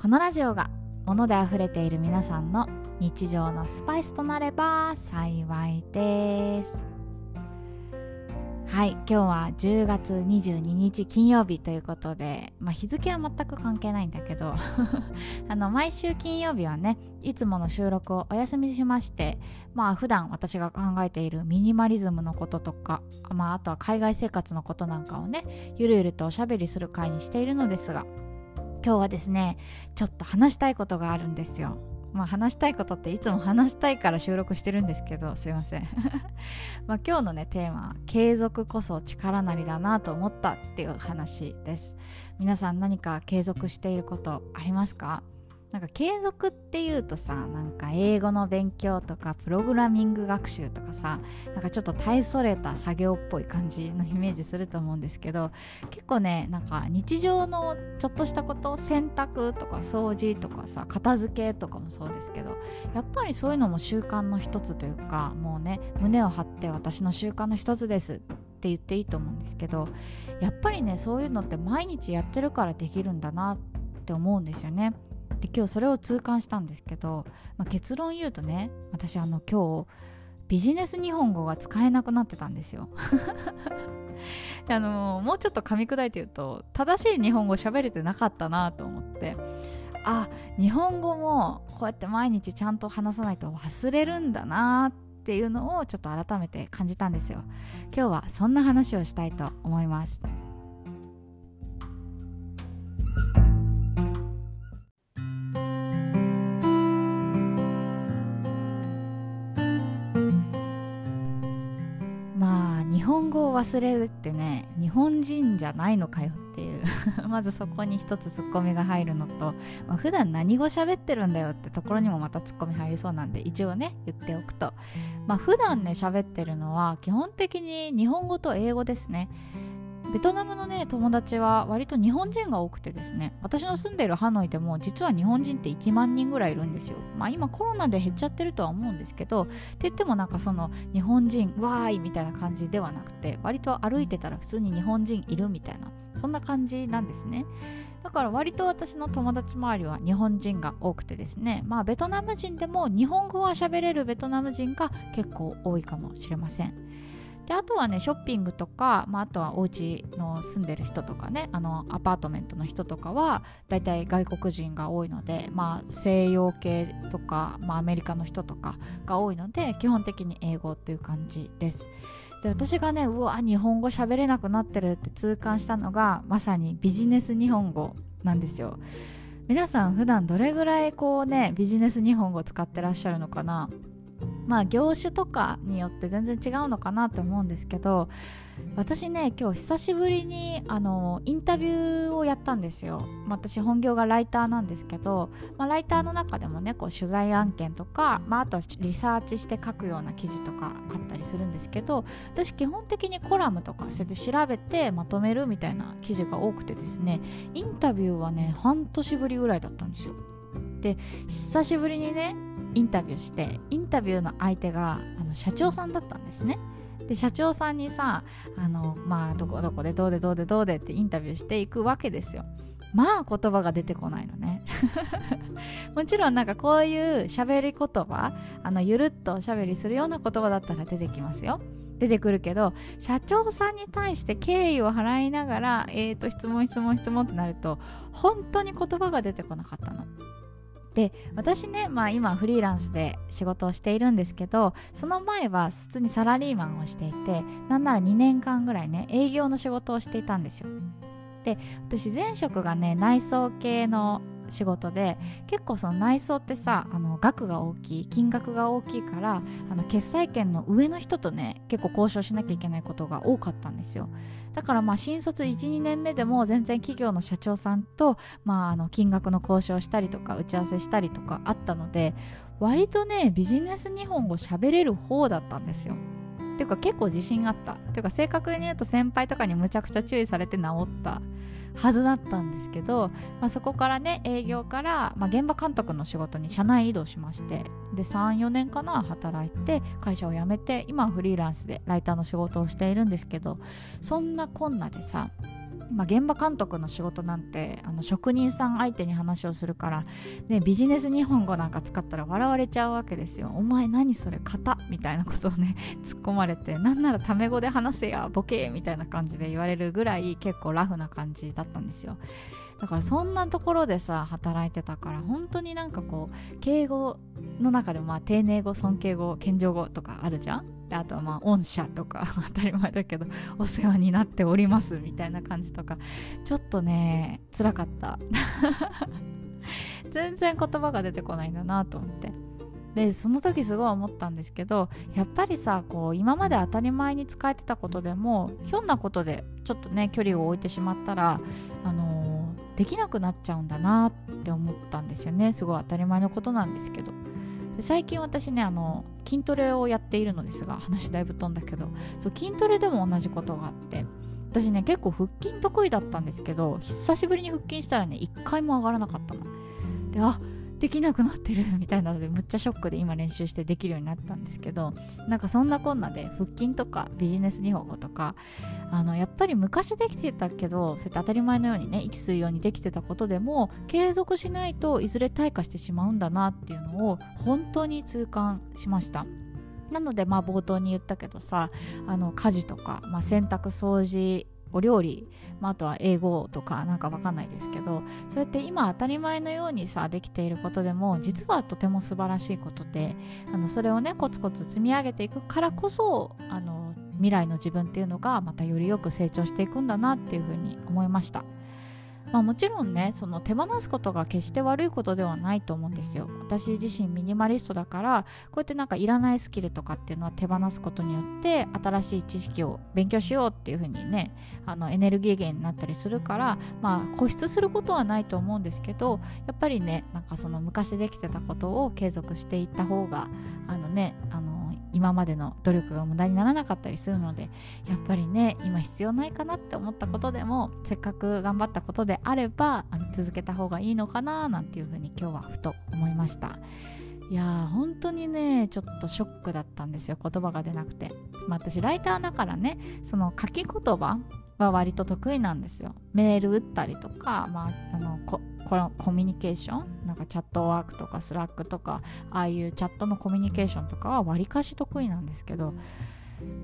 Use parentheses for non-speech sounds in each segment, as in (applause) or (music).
このラジオが物で溢れている皆さんの日常のスパイスとなれば幸いです。はい今日は10月22日金曜日ということで、まあ、日付は全く関係ないんだけど。(laughs) あの毎週金曜日はねいつもの収録をお休みしましてまあ普段私が考えているミニマリズムのこととか、まあ、あとは海外生活のことなんかをねゆるゆるとおしゃべりする会にしているのですが今日はですねちょっと話したいことがあるんですよ。まあ話したいことっていつも話したいから収録してるんですけどすいません。(laughs) まあ今日のねテーマは継続こそ力なりだなと思ったっていう話です。皆さん何か継続していることありますか？なんか継続っていうとさなんか英語の勉強とかプログラミング学習とかさなんかちょっと大それた作業っぽい感じのイメージすると思うんですけど結構ねなんか日常のちょっとしたこと洗濯とか掃除とかさ片付けとかもそうですけどやっぱりそういうのも習慣の一つというかもうね胸を張って私の習慣の一つですって言っていいと思うんですけどやっぱりねそういうのって毎日やってるからできるんだなって思うんですよね。で今日それを痛感したんですけど、まあ、結論言うとね私あの今日ビジネス日本語が使えなくなってたんですよ。(laughs) あのもうちょっと噛み砕いて言うと正しい日本語喋れてなかったなと思って。あ日本語もこうやって毎日ちゃんと話さないと忘れるんだなっていうのをちょっと改めて感じたんですよ。今日はそんな話をしたいと思います。日本語を忘れるってね日本人じゃないのかよっていう。(laughs) まずそこに一つツッコミが入るのと、まあ、普段何語喋ってるんだよってところにもまたツッコミ入りそうなんで一応ね言っておくと。まあ普段ね喋ってるのは基本的に日本語と英語ですね。ベトナムのね友達は割と日本人が多くてですね。私の住んでいるハノイでも実は日本人って1万人ぐらいいるんですよ。まあ今コロナで減っちゃってるとは思うんですけどって言ってもなんかその日本人わーいみたいな感じではなくて割と歩いてたら普通に日本人いるみたいなそんな感じなんですね。だから割と私の友達周りは日本人が多くてですね。まあベトナム人でも日本語が喋れるベトナム人が結構多いかもしれません。であとはねショッピングとか、まあ、あとはお家の住んでる人とかねあのアパートメントの人とかはだいたい外国人が多いので、まあ、西洋系とか、まあ、アメリカの人とかが多いので基本的に英語っていう感じです。で私がねうわ日本語喋れなくなってるって痛感したのがまさにビジネス日本語なんですよ。皆さん普段どれぐらいこうねビジネス日本語使ってらっしゃるのかな？まあ業種とかによって全然違うのかなと思うんですけど私ね今日久しぶりにあのインタビューをやったんですよ、私本業がライターなんですけど、まあ、ライターの中でもねこう取材案件とか、まあ、あとはリサーチして書くような記事とかあったりするんですけど私基本的にコラムとかそれで調べてまとめるみたいな記事が多くてですねインタビューはね半年ぶりぐらいだったんですよ。で久しぶりにねインタビューしてインタビューの相手があの社長さんだったんですね。で社長さんにさあのまあどこどこでどうでどうでどうでってインタビューしていくわけですよ。まあ言葉が出てこないのね。(laughs) もちろんなんかこういう喋り言葉あのゆるっとおしゃべりするような言葉だったら出てきますよ。出てくるけど社長さんに対して敬意を払いながらえーと質問質問質問ってなると本当に言葉が出てこなかったの。で私ね、まあ、今フリーランスで仕事をしているんですけどその前は普通にサラリーマンをしていてなんなら2年間ぐらいね営業の仕事をしていたんですよ。で私前職がね内装系の仕事で結構その内装ってさあの額が大きい金額が大きいからあの決済権の上の人とね結構交渉しなきゃいけないことが多かったんですよ。だからまあ新卒12年目でも全然企業の社長さんと、まあ、あの金額の交渉したりとか打ち合わせしたりとかあったので割とねビジネス日本語喋れる方だったんですよ。ていうか結構自信あった。っていうか正確に言うと先輩とかにむちゃくちゃ注意されて治ったはずだったんですけど、まあ、そこからね営業から、まあ、現場監督の仕事に社内移動しましてで34年かな働いて会社を辞めて今はフリーランスでライターの仕事をしているんですけどそんなこんなでさまあ、現場監督の仕事なんてあの職人さん相手に話をするから、ね、ビジネス日本語なんか使ったら笑われちゃうわけですよ。お前何それ型みたいなことをね (laughs) 突っ込まれてなんならタメ語で話せやボケみたいな感じで言われるぐらい結構ラフな感じだったんですよ。だからそんなところでさ働いてたから本当になんかこう敬語の中でもまあ丁寧語尊敬語謙譲語とかあるじゃん？であとはまあ御社とか (laughs) 当たり前だけどお世話になっておりますみたいな感じとかちょっとね辛かった。(laughs) 全然言葉が出てこないんだなと思って。でその時すごい思ったんですけどやっぱりさこう今まで当たり前に使えてたことでもひょんなことでちょっとね距離を置いてしまったらあの、できなくなっちゃうんだなって思ったんですよね。すごい当たり前のことなんですけど。で最近私ねあの筋トレをやっているのですが話だいぶ飛んだけどそう筋トレでも同じことがあって私ね結構腹筋得意だったんですけど久しぶりに腹筋したらね一回も上がらなかったの。であできなくなってるみたいなのでむっちゃショックで今練習してできるようになったんですけどなんかそんなこんなで腹筋とかビジネス日本語とかあのやっぱり昔できてたけどそうやって当たり前のようにね息するようにできてたことでも継続しないといずれ退化してしまうんだなっていうのを本当に痛感しました。なのでまあ冒頭に言ったけどさあの家事とか、まあ、洗濯掃除お料理、まあ、あとは英語とかなんかわかんないですけどそうやって今当たり前のようにさできていることでも実はとても素晴らしいことであのそれをねコツコツ積み上げていくからこそあの未来の自分っていうのがまたよりよく成長していくんだなっていうふうに思いました。まあ、もちろんねその手放すことが決して悪いことではないと思うんですよ。私自身ミニマリストだからこうやってなんかいらないスキルとかっていうのは手放すことによって新しい知識を勉強しようっていうふうにねあのエネルギー源になったりするからまあ固執することはないと思うんですけどやっぱりねなんかその昔できてたことを継続していった方があのねあの今までの努力が無駄にならなかったりするのでやっぱりね今必要ないかなって思ったことでもせっかく頑張ったことであればあの続けた方がいいのかななんていうふうに今日はふと思いました。いやー本当にねちょっとショックだったんですよ言葉が出なくて、まあ、私ライターだからねその書き言葉は割と得意なんですよ。メール打ったりとか、まあ、あのここのコミュニケーションなんか Chatwork とか Slack とかああいうチャットのコミュニケーションとかはわりかし得意なんですけど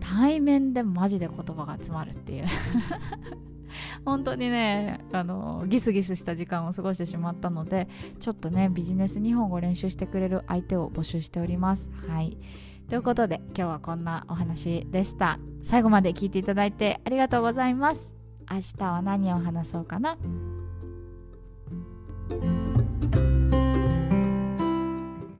対面でマジで言葉が詰まるっていう。(laughs) 本当にねあのギスギスした時間を過ごしてしまったのでちょっとねビジネス日本語を練習してくれる相手を募集しております。はい。ということで今日はこんなお話でした。最後まで聞いていただいてありがとうございます。明日は何を話そうかな？Thank you